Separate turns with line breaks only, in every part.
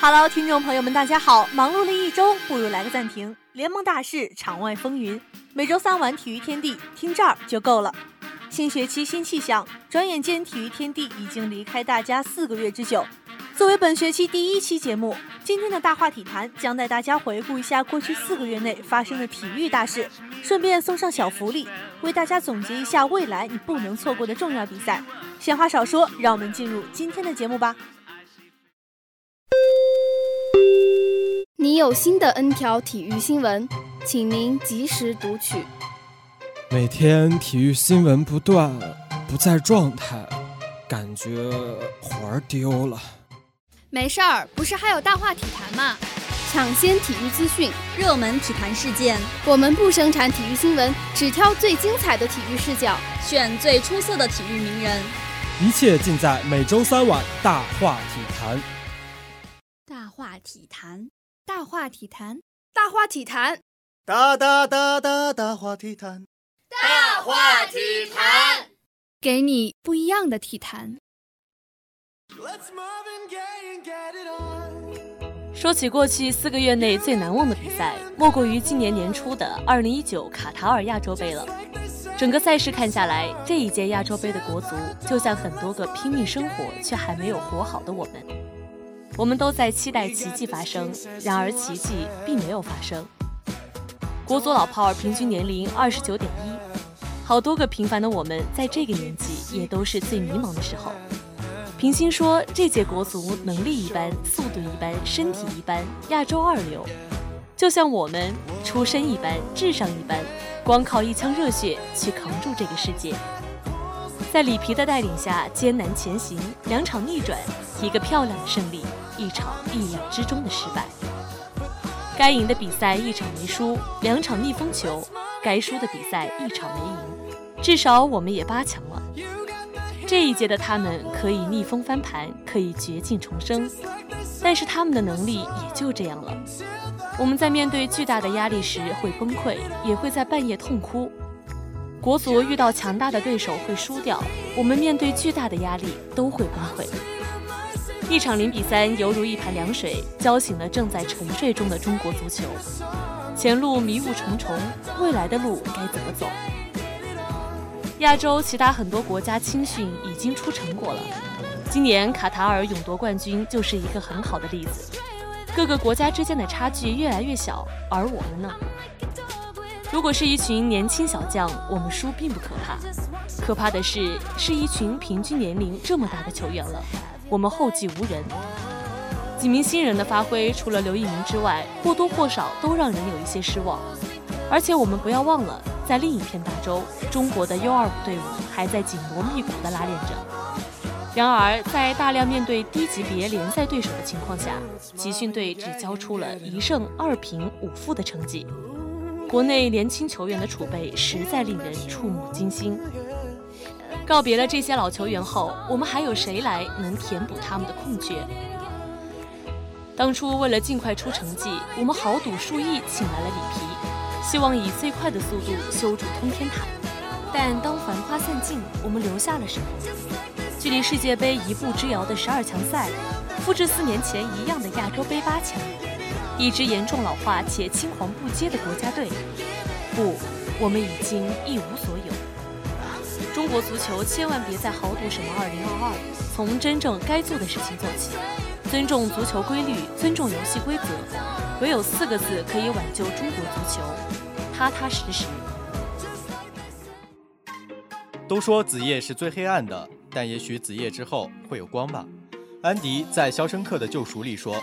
Hello，听众朋友们，大家好！忙碌了一周，不如来个暂停。联盟大事，场外风云，每周三晚体育天地，听这儿就够了。新学期新气象，转眼间体育天地已经离开大家四个月之久。作为本学期第一期节目，今天的大话体坛将带大家回顾一下过去四个月内发生的体育大事，顺便送上小福利，为大家总结一下未来你不能错过的重要比赛。闲话少说，让我们进入今天的节目吧。
你有新的 N 条体育新闻，请您及时读取。
每天体育新闻不断，不在状态，感觉魂儿丢了。
没事儿，不是还有大话体坛吗？
抢先体育资讯，
热门体坛事件，
我们不生产体育新闻，只挑最精彩的体育视角，
选最出色的体育名人。
一切尽在每周三晚大话体坛。
大话体坛。
大话体坛，
大话体坛，
大大大大大话体坛，
大话体坛，
给你不一样的体坛。
说起过去四个月内最难忘的比赛，莫过于今年年初的2019卡塔尔亚洲杯了。整个赛事看下来，这一届亚洲杯的国足就像很多个拼命生活却还没有活好的我们。我们都在期待奇迹发生，然而奇迹并没有发生。国足老炮儿平均年龄二十九点一，好多个平凡的我们在这个年纪也都是最迷茫的时候。平心说，这届国足能力一般，速度一般，身体一般，亚洲二流。就像我们出身一般，智商一般，光靠一腔热血去扛住这个世界。在里皮的带领下，艰难前行，两场逆转，一个漂亮的胜利。一场意料之中的失败，该赢的比赛一场没输，两场逆风球；该输的比赛一场没赢，至少我们也八强了。这一届的他们可以逆风翻盘，可以绝境重生，但是他们的能力也就这样了。我们在面对巨大的压力时会崩溃，也会在半夜痛哭。国足遇到强大的对手会输掉，我们面对巨大的压力都会崩溃。一场零比三犹如一盘凉水，浇醒了正在沉睡中的中国足球。前路迷雾重重，未来的路该怎么走？亚洲其他很多国家青训已经出成果了，今年卡塔尔勇夺冠军就是一个很好的例子。各个国家之间的差距越来越小，而我们呢？如果是一群年轻小将，我们输并不可怕，可怕的是是一群平均年龄这么大的球员了。我们后继无人，几名新人的发挥，除了刘一鸣之外，或多或少都让人有一些失望。而且我们不要忘了，在另一片大洲，中国的 U25 队伍还在紧锣密鼓地拉练着。然而，在大量面对低级别联赛对手的情况下，集训队只交出了一胜二平五负的成绩。国内年轻球员的储备实在令人触目惊心。告别了这些老球员后，我们还有谁来能填补他们的空缺？当初为了尽快出成绩，我们豪赌数亿请来了里皮，希望以最快的速度修筑通天塔。但当繁花散尽，我们留下了什么？距离世界杯一步之遥的十二强赛，复制四年前一样的亚洲杯八强，一支严重老化且青黄不接的国家队。不，我们已经一无所有。中国足球千万别再豪赌什么二零二二，从真正该做的事情做起，尊重足球规律，尊重游戏规则，唯有四个字可以挽救中国足球：踏踏实实。
都说子夜是最黑暗的，但也许子夜之后会有光吧。安迪在《肖申克的救赎》里说：“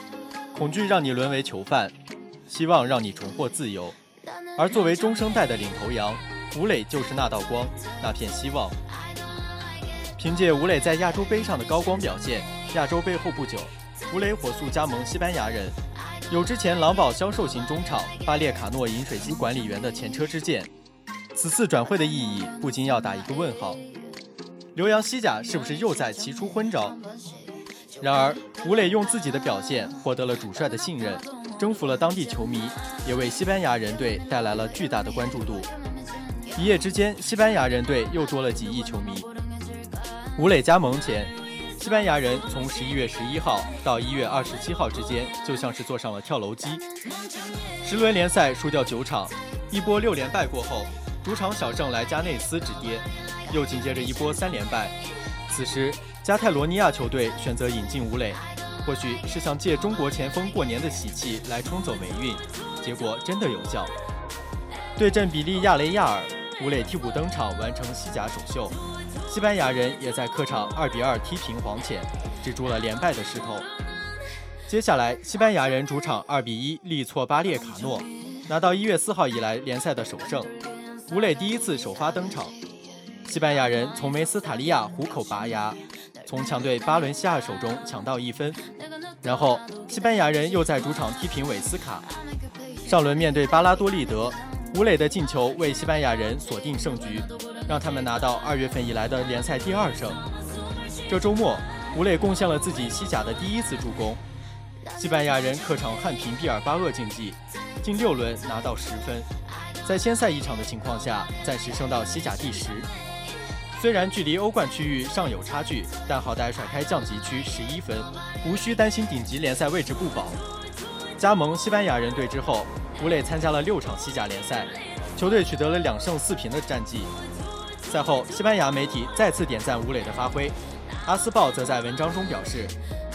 恐惧让你沦为囚犯，希望让你重获自由。”而作为中生代的领头羊。吴磊就是那道光，那片希望。凭借吴磊在亚洲杯上的高光表现，亚洲杯后不久，吴磊火速加盟西班牙人，有之前狼堡销售型中场巴列卡诺饮水机管理员的前车之鉴。此次转会的意义不禁要打一个问号：留洋西甲是不是又在齐出昏招？然而，吴磊用自己的表现获得了主帅的信任，征服了当地球迷，也为西班牙人队带来了巨大的关注度。一夜之间，西班牙人队又多了几亿球迷。吴磊加盟前，西班牙人从十一月十一号到一月二十七号之间，就像是坐上了跳楼机。十轮联赛输掉九场，一波六连败过后，主场小胜莱加内斯止跌，又紧接着一波三连败。此时，加泰罗尼亚球队选择引进吴磊，或许是想借中国前锋过年的喜气来冲走霉运，结果真的有效。对阵比利亚雷亚尔，武磊替补登场完成西甲首秀。西班牙人也在客场2比2踢平黄潜，止住了连败的势头。接下来，西班牙人主场2比1力挫巴列卡诺，拿到1月4号以来联赛的首胜。武磊第一次首发登场，西班牙人从梅斯塔利亚虎口拔牙，从强队巴伦西亚手中抢到一分。然后，西班牙人又在主场踢平韦斯卡。上轮面对巴拉多利德，吴磊的进球为西班牙人锁定胜局。让他们拿到二月份以来的联赛第二胜。这周末，吴磊贡献了自己西甲的第一次助攻。西班牙人客场悍平毕尔巴鄂竞技，近六轮拿到十分，在先赛一场的情况下，暂时升到西甲第十。虽然距离欧冠区域尚有差距，但好歹甩开降级区十一分，无需担心顶级联赛位置不保。加盟西班牙人队之后，吴磊参加了六场西甲联赛，球队取得了两胜四平的战绩。赛后，西班牙媒体再次点赞吴磊的发挥。阿斯报则在文章中表示，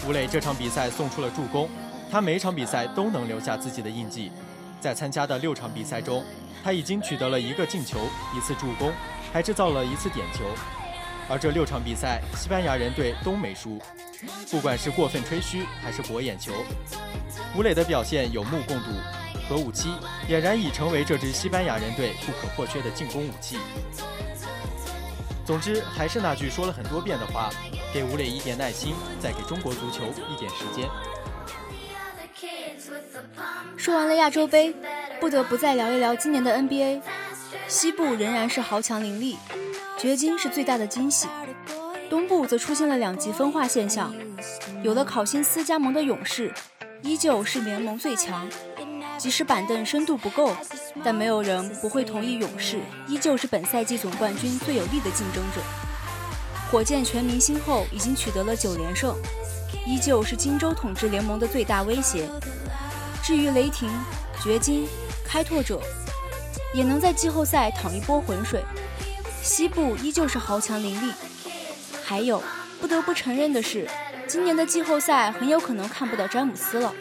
吴磊这场比赛送出了助攻，他每场比赛都能留下自己的印记。在参加的六场比赛中，他已经取得了一个进球、一次助攻，还制造了一次点球。而这六场比赛，西班牙人队都没输。不管是过分吹嘘还是博眼球，吴磊的表现有目共睹。核武器俨然已成为这支西班牙人队不可或缺的进攻武器。总之，还是那句说了很多遍的话：给吴磊一点耐心，再给中国足球一点时间。
说完了亚洲杯，不得不再聊一聊今年的 NBA。西部仍然是豪强林立，掘金是最大的惊喜；东部则出现了两极分化现象，有了考辛斯加盟的勇士，依旧是联盟最强。即使板凳深度不够，但没有人不会同意勇士依旧是本赛季总冠军最有力的竞争者。火箭全明星后已经取得了九连胜，依旧是金州统治联盟的最大威胁。至于雷霆、掘金、开拓者，也能在季后赛淌一波浑水。西部依旧是豪强林立。还有不得不承认的是，今年的季后赛很有可能看不到詹姆斯了。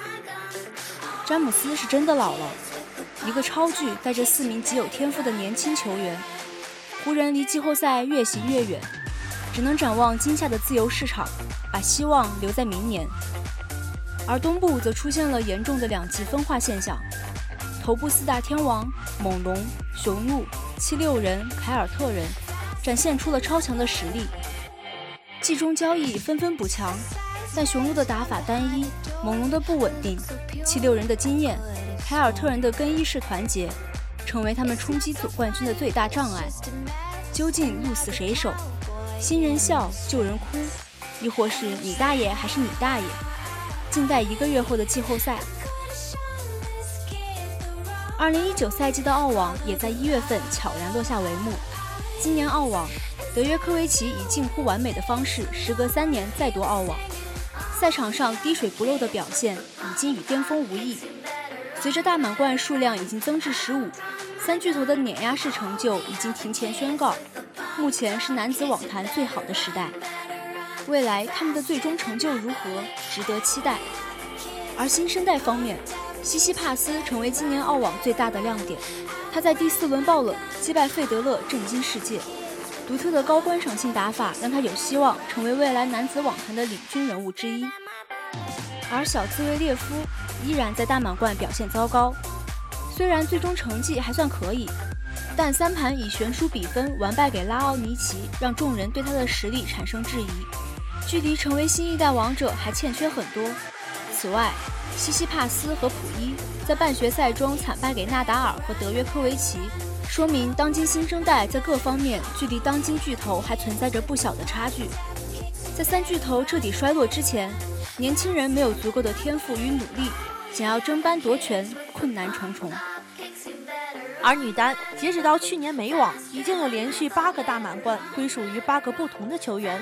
詹姆斯是真的老了，一个超巨带着四名极有天赋的年轻球员。湖人离季后赛越行越远，只能展望今夏的自由市场，把希望留在明年。而东部则出现了严重的两极分化现象，头部四大天王猛龙、雄鹿、七六人、凯尔特人展现出了超强的实力，季中交易纷纷补强。但雄鹿的打法单一，猛龙的不稳定，七六人的经验，凯尔特人的更衣室团结，成为他们冲击总冠军的最大障碍。究竟鹿死谁手？新人笑，旧人哭，亦或是你大爷还是你大爷？静待一个月后的季后赛。二零一九赛季的澳网也在一月份悄然落下帷幕。今年澳网，德约科维奇以近乎完美的方式，时隔三年再夺澳网。赛场上滴水不漏的表现已经与巅峰无异。随着大满贯数量已经增至十五，三巨头的碾压式成就已经提前宣告，目前是男子网坛最好的时代。未来他们的最终成就如何，值得期待。而新生代方面，西西帕斯成为今年澳网最大的亮点。他在第四轮爆冷击败费德勒，震惊世界。独特的高观赏性打法让他有希望成为未来男子网坛的领军人物之一，而小兹维列夫依然在大满贯表现糟糕。虽然最终成绩还算可以，但三盘以悬殊比分完败给拉奥尼奇，让众人对他的实力产生质疑，距离成为新一代王者还欠缺很多。此外，西西帕斯和普伊在半决赛中惨败给纳达尔和德约科维奇。说明当今新生代在各方面距离当今巨头还存在着不小的差距。在三巨头彻底衰落之前，年轻人没有足够的天赋与努力，想要争班夺权困难重重。
而女单，截止到去年美网，已经有连续八个大满贯归属于八个不同的球员。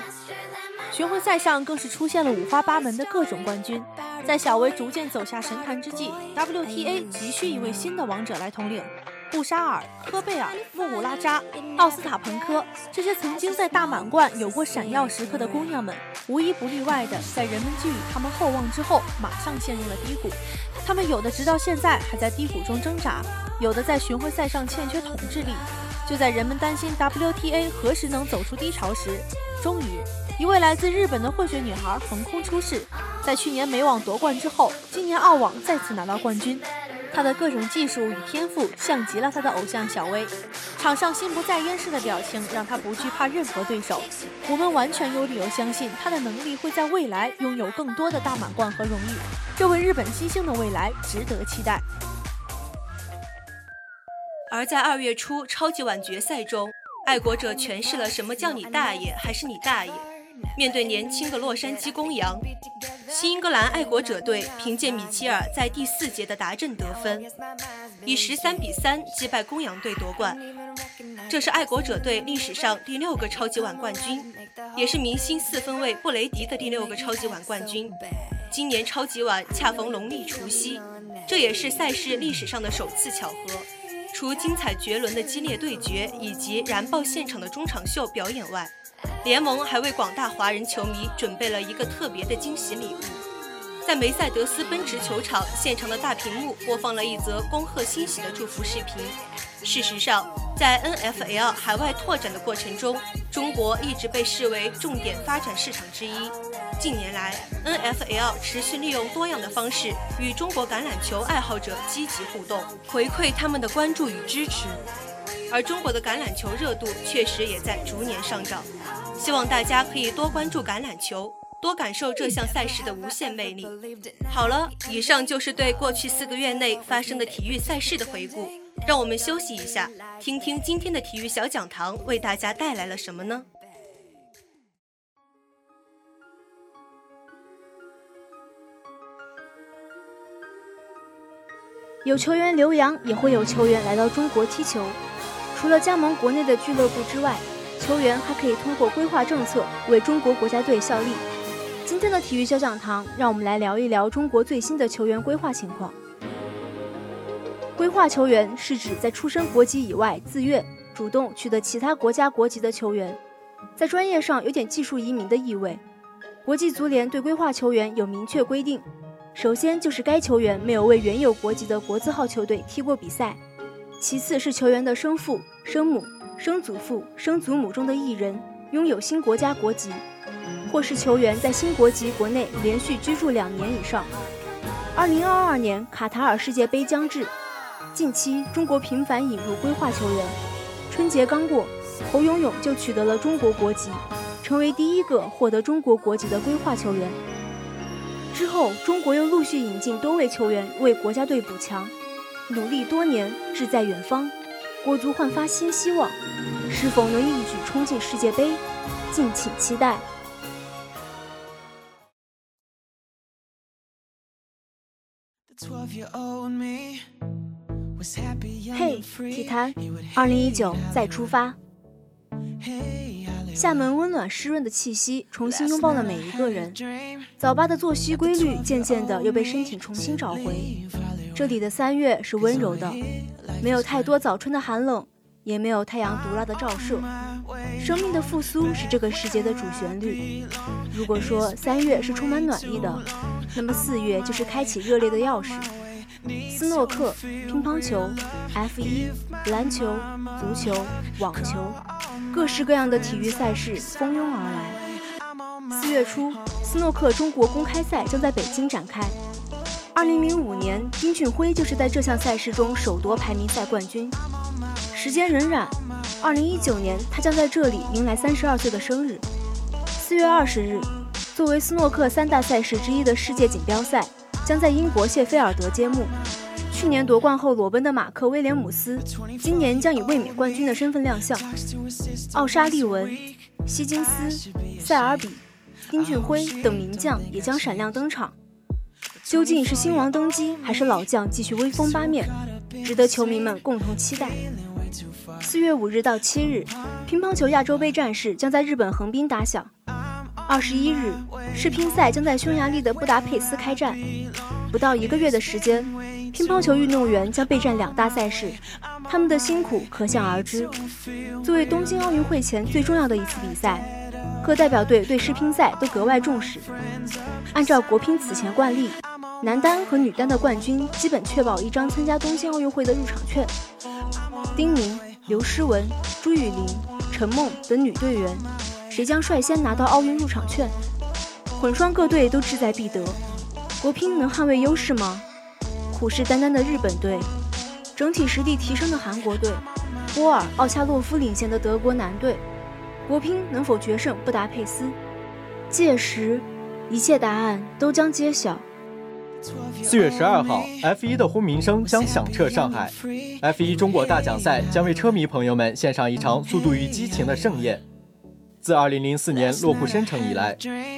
巡回赛上更是出现了五花八门的各种冠军。在小威逐渐走下神坛之际，WTA 急需一位新的王者来统领。布沙尔、科贝尔、穆古拉扎、奥斯塔彭科，这些曾经在大满贯有过闪耀时刻的姑娘们，无一不例外的在人们寄予他们厚望之后，马上陷入了低谷。他们有的直到现在还在低谷中挣扎，有的在巡回赛上欠缺统治力。就在人们担心 WTA 何时能走出低潮时，终于，一位来自日本的混血女孩横空出世，在去年美网夺冠之后，今年澳网再次拿到冠军。他的各种技术与天赋像极了他的偶像小威，场上心不在焉式的表情让他不惧怕任何对手。我们完全有理由相信他的能力会在未来拥有更多的大满贯和荣誉。这位日本新星的未来值得期待。而在二月初超级碗决赛中，爱国者诠释了什么叫你大爷还是你大爷。面对年轻的洛杉矶公羊，新英格兰爱国者队凭借米切尔在第四节的达阵得分，以十三比三击败公羊队夺冠。这是爱国者队历史上第六个超级碗冠军，也是明星四分卫布雷迪的第六个超级碗冠军。今年超级碗恰逢农历除夕，这也是赛事历史上的首次巧合。除精彩绝伦的激烈对决以及燃爆现场的中场秀表演外，联盟还为广大华人球迷准备了一个特别的惊喜礼物，在梅赛德斯奔驰球场现场的大屏幕播放了一则恭贺新喜的祝福视频。事实上，在 NFL 海外拓展的过程中，中国一直被视为重点发展市场之一。近年来，NFL 持续利用多样的方式与中国橄榄球爱好者积极互动，回馈他们的关注与支持。而中国的橄榄球热度确实也在逐年上涨，希望大家可以多关注橄榄球，多感受这项赛事的无限魅力。好了，以上就是对过去四个月内发生的体育赛事的回顾，让我们休息一下，听听今天的体育小讲堂为大家带来了什么呢？
有球员留洋，也会有球员来到中国踢球。除了加盟国内的俱乐部之外，球员还可以通过规划政策为中国国家队效力。今天的体育小讲堂，让我们来聊一聊中国最新的球员规划情况。规划球员是指在出身国籍以外，自愿主动取得其他国家国籍的球员，在专业上有点技术移民的意味。国际足联对规划球员有明确规定，首先就是该球员没有为原有国籍的国字号球队踢过比赛。其次是球员的生父、生母、生祖父、生祖母中的一人拥有新国家国籍，或是球员在新国籍国内连续居住两年以上。二零二二年卡塔尔世界杯将至，近期中国频繁引入规划球员。春节刚过，侯永永就取得了中国国籍，成为第一个获得中国国籍的规划球员。之后，中国又陆续引进多位球员为国家队补强。努力多年，志在远方，国足焕发新希望，是否能一举冲进世界杯？敬请期待。嘿，体坛，二零一九再出发。厦门温暖湿润的气息重新拥抱了每一个人，早八的作息规律渐渐的又被身体重新找回。这里的三月是温柔的，没有太多早春的寒冷，也没有太阳毒辣的照射。生命的复苏是这个时节的主旋律。如果说三月是充满暖意的，那么四月就是开启热烈的钥匙。斯诺克、乒乓球、F1、篮球、足球、网球，各式各样的体育赛事蜂拥而来。四月初，斯诺克中国公开赛将在北京展开。二零零五年，丁俊晖就是在这项赛事中首夺排名赛冠军。时间荏苒，二零一九年，他将在这里迎来三十二岁的生日。四月二十日，作为斯诺克三大赛事之一的世界锦标赛将在英国谢菲尔德揭幕。去年夺冠后裸奔的马克·威廉姆斯，今年将以卫冕冠军的身份亮相。奥沙利文、希金斯、塞尔比、丁俊晖等名将也将闪亮登场。究竟是新王登基，还是老将继续威风八面，值得球迷们共同期待。四月五日到七日，乒乓球亚洲杯战事将在日本横滨打响。二十一日，世乒赛将在匈牙利的布达佩斯开战。不到一个月的时间，乒乓球运动员将备战两大赛事，他们的辛苦可想而知。作为东京奥运会前最重要的一次比赛，各代表队对世乒赛都格外重视。按照国乒此前惯例，男单和女单的冠军基本确保一张参加东京奥运会的入场券。丁宁、刘诗雯、朱雨玲、陈梦等女队员。谁将率先拿到奥运入场券？混双各队都志在必得，国乒能捍卫优势吗？虎视眈眈的日本队，整体实力提升的韩国队，波尔、奥恰洛夫领衔的德国男队，国乒能否决胜布达佩斯？届时，一切答案都将揭晓。
四月十二号，F1 的轰鸣声将响彻上海，F1 中国大奖赛将为车迷朋友们献上一场速度与激情的盛宴。自2004年落户申城以来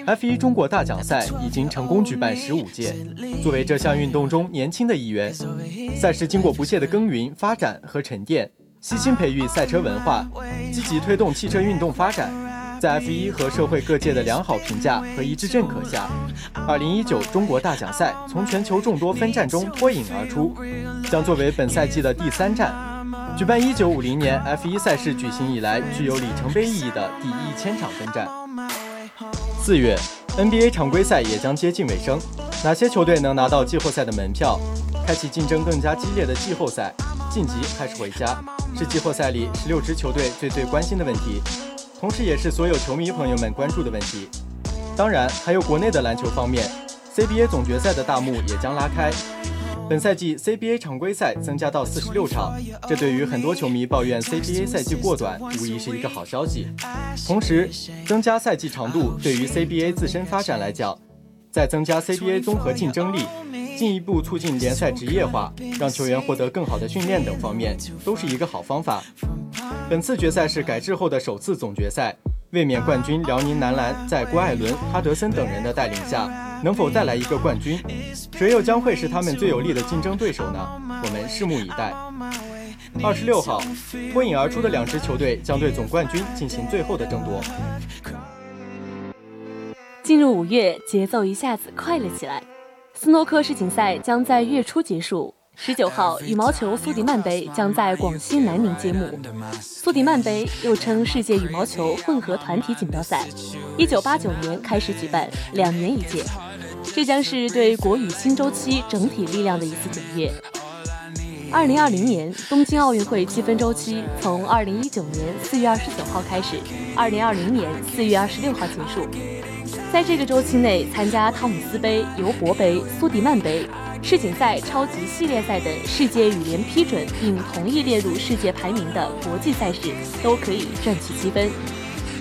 ，F1 中国大奖赛已经成功举办十五届。作为这项运动中年轻的一员，赛事经过不懈的耕耘、发展和沉淀，悉心培育赛车文化，积极推动汽车运动发展。在 F1 和社会各界的良好评价和一致认可下，2019中国大奖赛从全球众多分站中脱颖而出，将作为本赛季的第三站。举办1950年 F1 赛事举行以来具有里程碑意义的第一千场分站。四月，NBA 常规赛也将接近尾声，哪些球队能拿到季后赛的门票，开启竞争更加激烈的季后赛？晋级还是回家，是季后赛里十六支球队最最关心的问题，同时也是所有球迷朋友们关注的问题。当然，还有国内的篮球方面，CBA 总决赛的大幕也将拉开。本赛季 CBA 常规赛增加到四十六场，这对于很多球迷抱怨 CBA 赛季过短，无疑是一个好消息。同时，增加赛季长度对于 CBA 自身发展来讲，在增加 CBA 综合竞争力、进一步促进联赛职业化、让球员获得更好的训练等方面，都是一个好方法。本次决赛是改制后的首次总决赛。卫冕冠军辽宁男篮在郭艾伦、哈德森等人的带领下，能否再来一个冠军？谁又将会是他们最有力的竞争对手呢？我们拭目以待。二十六号，脱颖而出的两支球队将对总冠军进行最后的争夺。
进入五月，节奏一下子快了起来。斯诺克世锦赛将在月初结束。十九号，羽毛球苏迪曼杯将在广西南宁揭幕。苏迪曼杯又称世界羽毛球混合团体锦标赛，一九八九年开始举办，两年一届。这将是对国羽新周期整体力量的一次检验。二零二零年东京奥运会积分周期从二零一九年四月二十九号开始，二零二零年四月二十六号结束。在这个周期内，参加汤姆斯杯、尤伯杯、苏迪曼杯。世锦赛、超级系列赛等世界羽联批准并同意列入世界排名的国际赛事都可以赚取积分，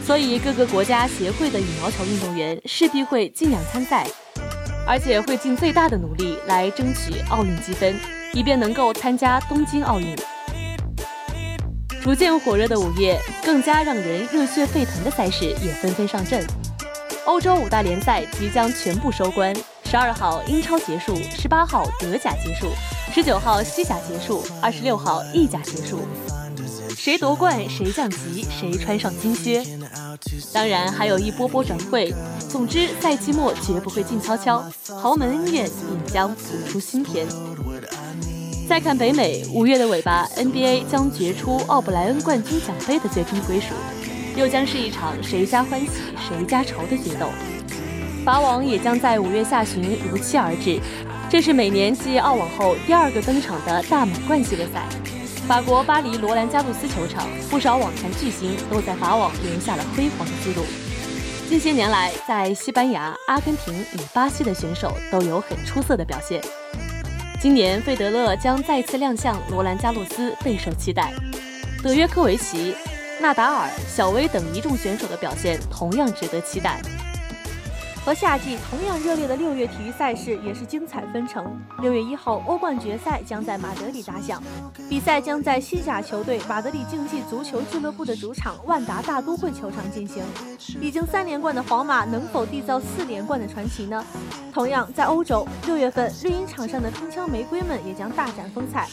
所以各个国家协会的羽毛球运动员势必会尽量参赛，而且会尽最大的努力来争取奥运积分，以便能够参加东京奥运。逐渐火热的五月，更加让人热血沸腾的赛事也纷纷上阵，欧洲五大联赛即将全部收官。十二号英超结束，十八号德甲结束，十九号西甲结束，二十六号意甲结束。谁夺冠，谁降级，谁穿上金靴。当然还有一波波转会。总之，赛季末绝不会静悄悄，豪门恩怨也将谱出新篇。再看北美，五月的尾巴，NBA 将决出奥布莱恩冠军奖杯的最终归属，又将是一场谁家欢喜谁家愁的决斗。法网也将在五月下旬如期而至，这是每年继澳网后第二个登场的大满贯系列赛。法国巴黎罗兰加洛斯球场，不少网坛巨星都在法网留下了辉煌的记录。近些年来，在西班牙、阿根廷与巴西的选手都有很出色的表现。今年费德勒将再次亮相罗兰加洛斯，备受期待。德约科维奇、纳达尔、小威等一众选手的表现同样值得期待。
和夏季同样热烈的六月体育赛事也是精彩纷呈。六月一号，欧冠决赛将在马德里打响，比赛将在西甲球队马德里竞技足球俱乐部的主场万达大都会球场进行。已经三连冠的皇马能否缔造四连冠的传奇呢？同样在欧洲，六月份绿茵场上的铿锵玫瑰们也将大展风采。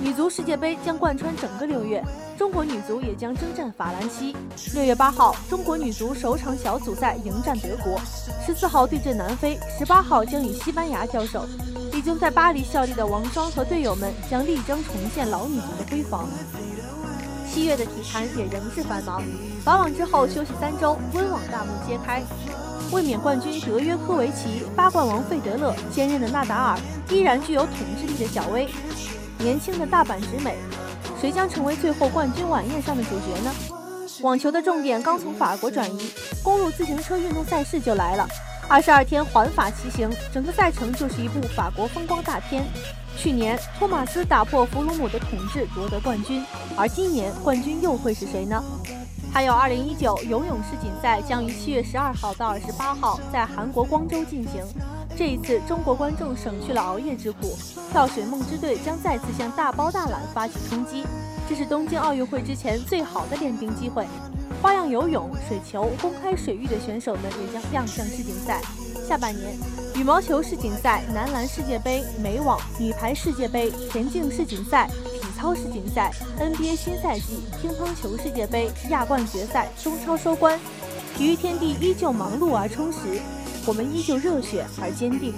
女足世界杯将贯穿整个六月。中国女足也将征战法兰西。六月八号，中国女足首场小组赛迎战德国；十四号对阵南非，十八号将与西班牙交手。已经在巴黎效力的王霜和队友们将力争重现老女足的辉煌。七月的体坛也仍是繁忙，法网之后休息三周，温网大幕揭开。卫冕冠军德约科维奇、八冠王费德勒、坚韧的纳达尔，依然具有统治力的小威，年轻的大阪直美，谁将成为最后冠军晚宴上的主角呢？网球的重点刚从法国转移，公路自行车运动赛事就来了。二十二天环法骑行，整个赛程就是一部法国风光大片。去年托马斯打破弗鲁姆的统治，夺得冠军，而今年冠军又会是谁呢？还有二零一九游泳世锦赛将于七月十二号到二十八号在韩国光州进行。这一次，中国观众省去了熬夜之苦，跳水梦之队将再次向大包大揽发起冲击，这是东京奥运会之前最好的练兵机会。花样游泳、水球、公开水域的选手们也将亮相世锦赛。下半年，羽毛球世锦赛、男篮世界杯、美网、女排世界杯、田径世锦赛、体操世锦赛、NBA 新赛季、乒乓球世界杯、亚冠决赛、中超收官，体育天地依旧忙碌而充实，我们依旧热血而坚定。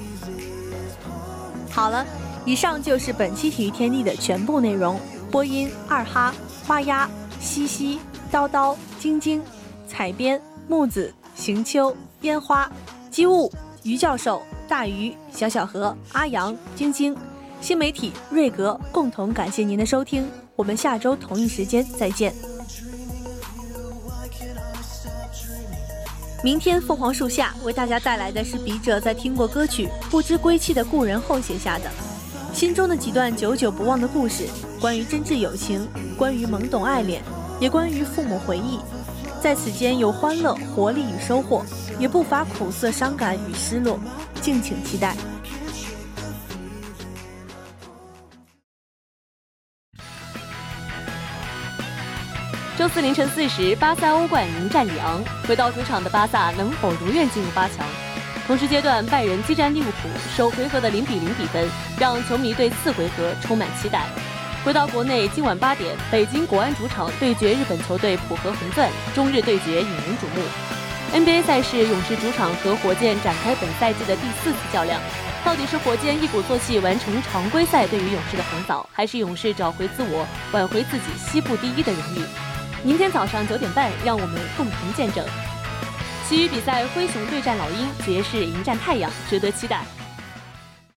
好了，以上就是本期体育天地的全部内容。播音：二哈、花鸭、西西、叨叨、晶晶、采编：木子、行秋、烟花。机务于教授、大鱼、小小何、阿阳、晶晶，新媒体瑞格共同感谢您的收听，我们下周同一时间再见。明天凤凰树下为大家带来的是笔者在听过歌曲《不知归期的故人》后写下的心中的几段久久不忘的故事，关于真挚友情，关于懵懂爱恋，也关于父母回忆。在此间有欢乐、活力与收获，也不乏苦涩、伤感与失落，敬请期待。
周四凌晨四时，巴萨欧冠迎战里昂，回到主场的巴萨能否如愿进入八强？同时阶段，拜仁激战利物浦，首回合的零比零比分让球迷对次回合充满期待。回到国内，今晚八点，北京国安主场对决日本球队浦和红钻，中日对决引人瞩目。NBA 赛事，勇士主场和火箭展开本赛季的第四次较量，到底是火箭一鼓作气完成常规赛对于勇士的横扫，还是勇士找回自我，挽回自己西部第一的荣誉？明天早上九点半，让我们共同见证。其余比赛，灰熊对战老鹰，爵士迎战太阳，值得期待。